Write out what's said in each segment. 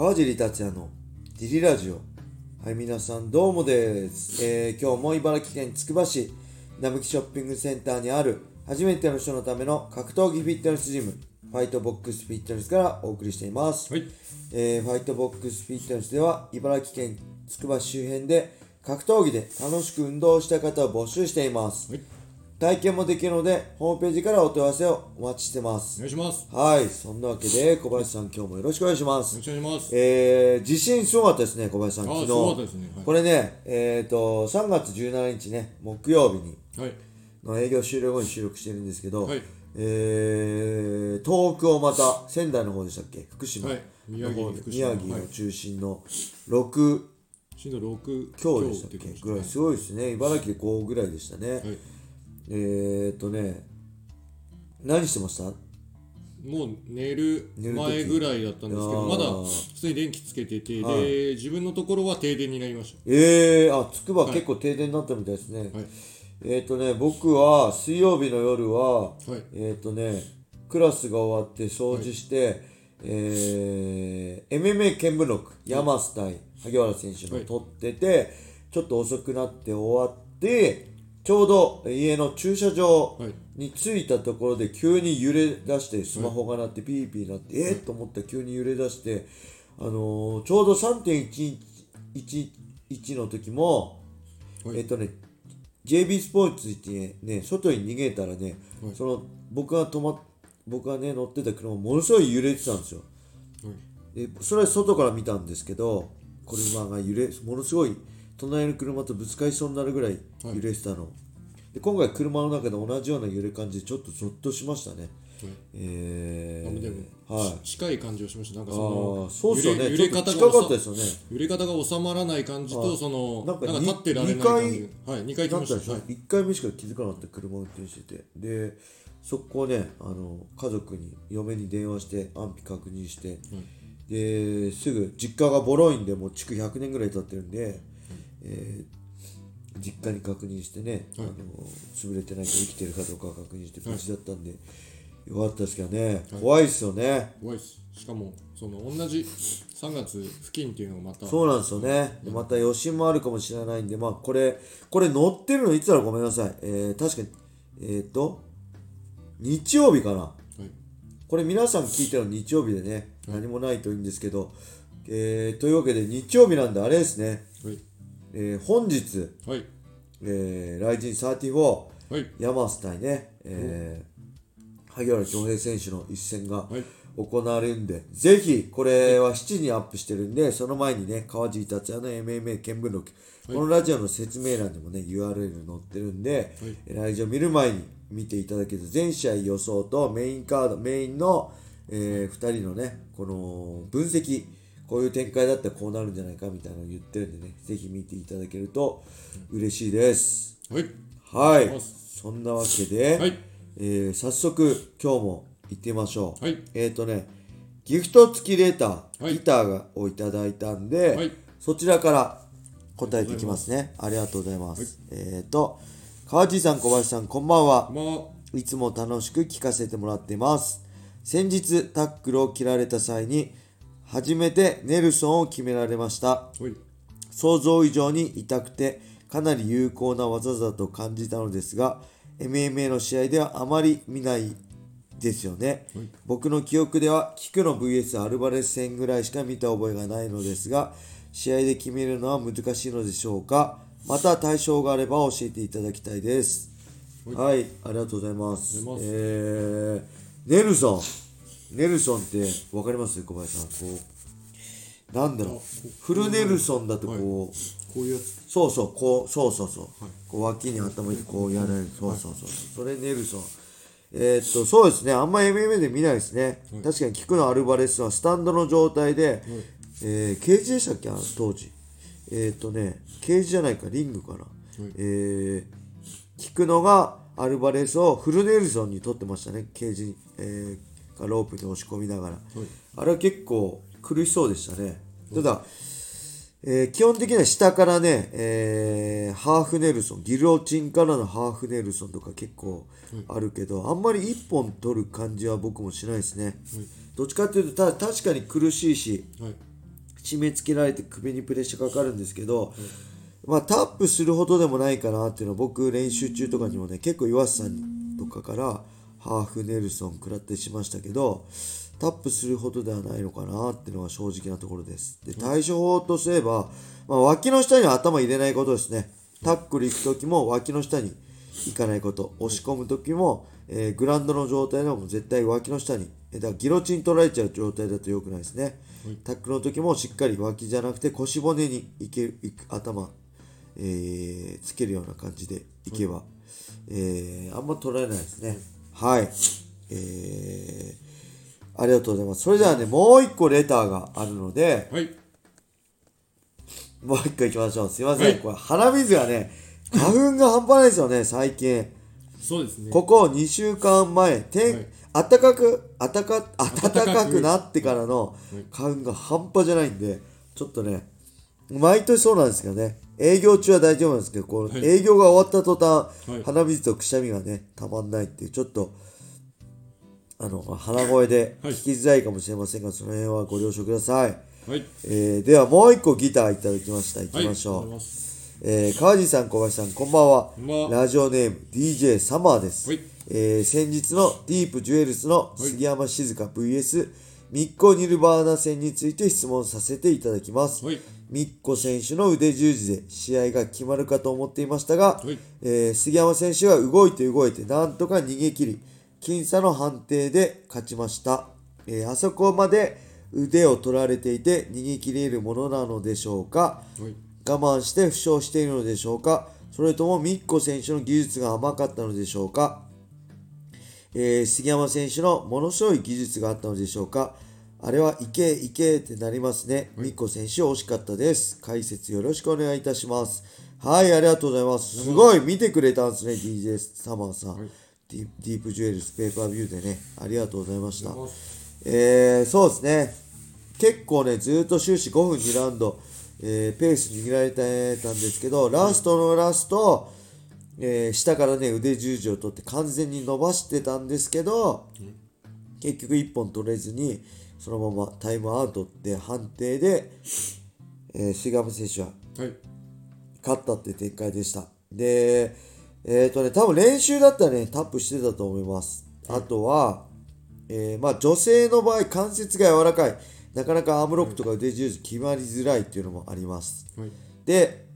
川尻達也のディリラジオはい皆さんどうもです、えー今日も茨城県つくば市並木ショッピングセンターにある初めての人のための格闘技フィットネスジムファイトボックスフィットネスからお送りしています、はい。えーファイトボックスフィットネスでは茨城県つくば市周辺で格闘技で楽しく運動したい方を募集しています、はい。体験もできるのでホームページからお問い合わせをお待ちしてます。お願いします。はい。そんなわけで小林さん今日もよろしくお願いします。お願いします。えー、地震すごかったですね小林さん。あー昨日。すごかったですね。はい。これねえっ、と3月17日ね木曜日に。はい。の営業終了後に収録してるんですけど、はい。えー、東北をまた仙台の方でしたっけ？福島。のはい。宮城方で。福島。宮城のはい。中心の6震度6強でしたっけ？ぐらい。すごいですね。茨城で5ぐらいでしたね、はい。えー、っとね何してました？もう寝る前ぐらいだったんですけど、まだ普通に電気つけてて、はい。で、自分のところは停電になりましえー、あつくばはい。結構停電になったみたいですね、た。はい。えっ、ー、とね、僕は水曜日の夜は、はい。えっ、ー、とね、クラスが終わって掃除して、えー、MMA 見聞録、ヤマス対萩原選手のはい。撮ってて、ちょっと遅くなって終わって、ちょうど家の駐車場はい。に着いたところで急に揺れ出して、スマホが鳴ってピーピー鳴って、えー、と思ったら急に揺れ出して、あのーちょうど3.11の時も、はい。えっ、とね、JB スポーツってね、外に逃げたらね、はい。その僕が止まっ僕がね乗ってた車ものすごい揺れてたんですよ。それは外から見たんですけど、車が揺れ、ものすごい隣の車とぶつかりそうになるぐらい揺れてたの。で今回車の中で同じような揺れ感じでちょっとゾッとしましたね。えあでも、ー、はい。し近い感じをしました。なんかあそのあ、そうっすよね。揺れ方が近かったですよね。揺れ方が収まらない感じと、その、なんんか立ってられない感じ。はい。2回来ました。はい。1回目しか気づかなかった車運転しててでそこをねあの家族に嫁に電話して安否確認して、ですぐ実家がボロいんでもう築100年ぐらい経ってるんで、えー実家に確認してね、はいあの潰れてないか生きてるかどうか確認して無事だったんで、よかったですけどね、怖いですよね怖いです。しかも、その、同じ3月付近っていうのがまた、そうなんですよね。でまた余震もあるかもしれないんで、まあこれ、これ乗ってるのいつだろうごめんなさい。えー、確かに、えっ、と、日曜日かな。はい。これ皆さん聞いてるの日曜日でね、何もないといいんですけど、えー、というわけで日曜日なんであれですね、はい。えー、本日、はい。えー、ライジン34、はい。ヤマス対ね、えー、萩原恭平選手の一戦がはい。行われるんで、ぜひ、これは7時にアップしてるんで、その前にね、川尻達也の MMA 見聞録、このラジオの説明欄にもね、URL 載ってるんで、えラジオ見る前に見ていただけると、全試合予想とメインカード、メインの、え2人のね、この分析、こういう展開だったらこうなるんじゃないかみたいなのを言ってるんでね、ぜひ見ていただけると嬉しいです。はい。はいま。そんなわけで、はいえー早速今日も行ってみましょう。はいえっ、とね、ギフト付きレーター、はいギターがをいただいたんで、はいそちらから答えていきますね。ありがとうございます。えっ、と、川地さん、小林さん、こんばんは。まあ、いつも楽しく聞かせてもらっています。先日タックルを切られた際に、初めてネルソンを決められました。はい。想像以上に痛くてかなり有効な技だと感じたのですが MMA の試合ではあまり見ないですよね、はい。僕の記憶ではキクの VS アルバレス戦ぐらいしか見た覚えがないのですが試合で決めるのは難しいのでしょうか？また対象があれば教えていただきたいです。はい、ありがとうございます。ありがとうございます。えー、ネルソンネルソンって分かります？小林さんこうなんだろうフルネルソンだとこう、こういうやつ。そうそう、こう、そうそうそう。こう脇に頭にこうやられる。そうそうそう。それネルソン。えーっと、そうですね。あんま MMA で見ないですね。確かにキクのアルバレスはスタンドの状態で、えー、ケージでしたっけ？あの当時。えーっとね、ケージじゃないか、リングかな。えー、キクのがアルバレスをフルネルソンに取ってましたね。ケージに、えー、がロープに押し込みながら。あれは結構苦しそうでしたね。ただ、えー基本的には下からね、えーハーフネルソン、ギロチンからのハーフネルソンとか結構あるけど、あんまり一本取る感じは僕もしないですね。どっちかっていうと、た確かに苦しいし、はい。締め付けられて首にプレッシャーかかるんですけど、まあタップするほどでもないかなっていうのは僕練習中とかにもね結構岩瀬さんとかからハーフネルソン食らってしましたけどタップするほどではないのかなっていうのが正直なところです。で対処法とすれば、まあ、脇の下には頭入れないことですね。タックル行く時も脇の下に行かないこと。押し込む時も、えーグラウンドの状態でも絶対脇の下にえーだからギロチン取られちゃう状態だと良くないですね、タックルの時もしっかり脇じゃなくて腰骨にいけいく頭、えーつけるような感じでいけば、えーあんま取られないですねはい。えーありがとうございます。それではねもう一個レターがあるのではい。もう一個行きましょう。すいません、はい。これ鼻水がね花粉が半端ないですよね最近。そうですね。ここ2週間前、天、はい。暖かく、暖か、暖かくなってからの花粉が半端じゃないんで、ちょっとね、毎年そうなんですけどね、営業中は大丈夫なんですけど、こう、はい営業が終わった途端、はい鼻水とくしゃみがね、たまんないっていう、ちょっと、あの、鼻声ではい聞きづらいかもしれませんが、その辺はご了承ください。はいえー、ではもう一個ギターいただきました。いきましょう。はいえー、川地さん、小林さん、こんばんは。こんばんはラジオネーム DJ サマーです。はいえー先日のディープジュエルスの杉山静香 VS ミッコ・ニルバーナ戦について質問させていただきます。はいミッコ選手の腕十字で試合が決まるかと思っていましたが、はい。えー杉山選手は動いて動いてなんとか逃げ切り、僅差の判定で勝ちました。えーあそこまで腕を取られていて逃げ切れるものなのでしょうか。はい。我慢して負傷しているのでしょうか。それともミッコ選手の技術が甘かったのでしょうか、えー杉山選手のものすごい技術があったのでしょうかあれはいけいけってなりますね。ミッコ選手惜しかったです。解説よろしくお願いいたします。はい、ありがとうございます。すごい見てくれたんですね、DJ サマーさん。はいディディープジュエルスペーパービューでね、ありがとうございました。えー、そうですね。結構ね、ずっと終始5分2ラウンド、えーペース握られてたんですけど、ラストのラスト、えー下からね、腕十字を取って完全に伸ばしてたんですけど、結局1本取れずに、そのままタイムアウトって判定で、えー、杉山選手ははい勝ったって展開でした。で、えっ、とね、多分練習だったらね、タップしてたと思います。あとは、えーまあ女性の場合、関節が柔らかい。なかなかアームロックとか腕十字決まりづらいっていうのもあります。はいで、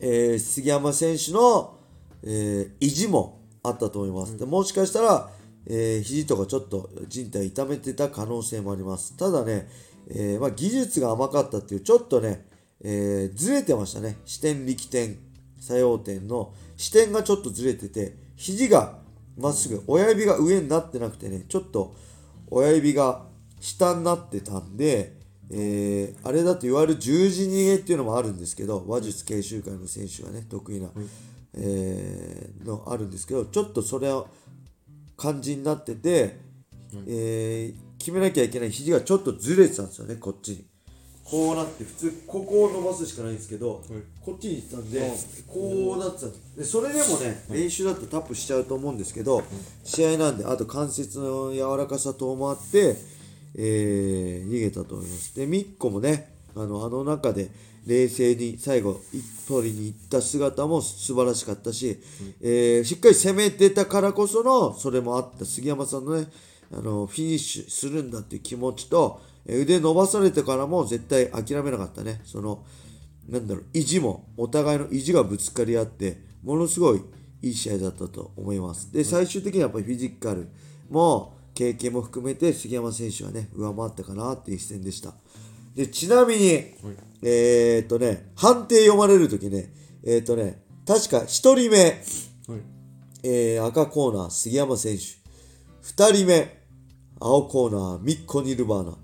えー杉山選手の、えー意地もあったと思います。でもしかしたら、えー肘とかちょっと人体痛めてた可能性もあります。ただね、えーまあ、技術が甘かったっていう、ちょっとね、えーずれてましたね。視点、力点、作用点の視点がちょっとずれてて、肘がまっすぐ、親指が上になってなくてね、ちょっと親指が下になってたんで、えーあれだと言われる十字逃げっていうのもあるんですけど、話術研修会の選手がね、得意な、えーのあるんですけど、ちょっとそれは感じになってて、えー決めなきゃいけない肘がちょっとずれてたんですよね、こっちに。こうなって、普通、ここを伸ばすしかないんですけど、こっちに行ってたんで、こうなってたんです。でそれでもね、練習だとタップしちゃうと思うんですけど、試合なんで、あと関節の柔らかさ等もあって、えー逃げたと思います。で、ミッコもね、あのあの中で冷静に最後、一取りに行った姿も素晴らしかったし、えーしっかり攻めてたからこその、それもあった杉山さんのね、あのフィニッシュするんだっていう気持ちと、えー腕伸ばされてからも絶対諦めなかったね。そのなんだろう、意地も、お互いの意地がぶつかり合って、ものすごいいい試合だったと思います。で、最終的にはやっぱりフィジカルも、経験も含めて杉山選手はね、上回ったかなっていう一戦でした。で、ちなみに、えーっとね、判定読まれるときね、えーっとね、確か1人目、はいえー赤コーナー、杉山選手。2人目、青コーナー、ミッコ・ニルバーナ。はい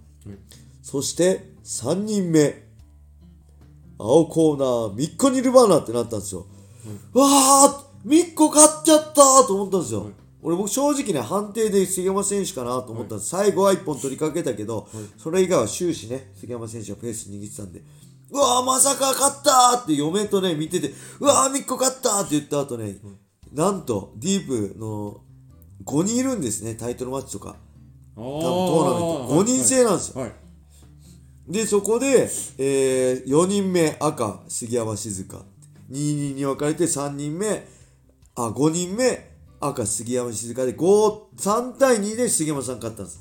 そして3人目、青コーナー、ミッコ・ニルバーナってなったんですよ。わーミッコ勝っちゃったと思ったんですよ。はい俺僕正直ね、判定で杉山選手かなと思ったんです。最後は1本取りかけたけど、それ以外は終始ね、杉山選手がペース握ってたんで、うわーまさか勝ったーって嫁とね、見てて、うわーミッコ勝ったーって言った後ね、なんと、ディープの5人いるんですね、タイトルマッチとか。多分トーナメント。5人制なんですよ。はい。でそこで、えー、4人目赤杉山静香。2人に分かれて3人目あ5人目赤杉山静香で3対2で杉山さん勝ったんです、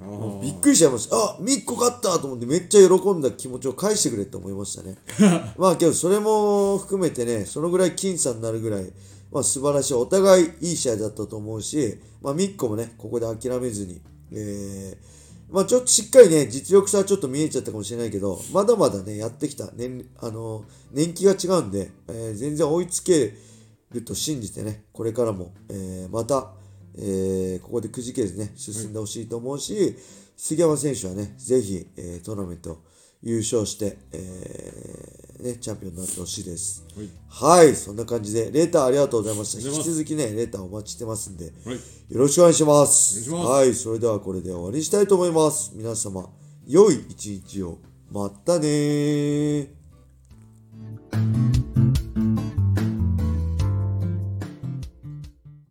あびっくりしちゃいました。あみっこ勝ったと思ってめっちゃ喜んだ気持ちを返してくれと思いましたね。まあけどそれも含めてねそのぐらい僅差になるぐらい、まあ、素晴らしいお互いいい試合だったと思うし、まあ、みっこもねここで諦めずに、えーまあちょっとしっかりね、実力差はちょっと見えちゃったかもしれないけど、まだまだね、やってきた年、あの、年季が違うんで、えー全然追いつけると信じてね、これからも、えーまた、えーここでくじけずね、進んでほしいと思うし、杉山選手はね、ぜひ、えートーナメント優勝して、えーね、チャンピオンになってほしいです。はいはい、そんな感じで、レーターありがとうございました。引き続きね、レーターお待ちしてますんで、はいよろしくお願いします。ますはい、それではこれで終わりにしたいと思います。皆様、良い一日を。またねー。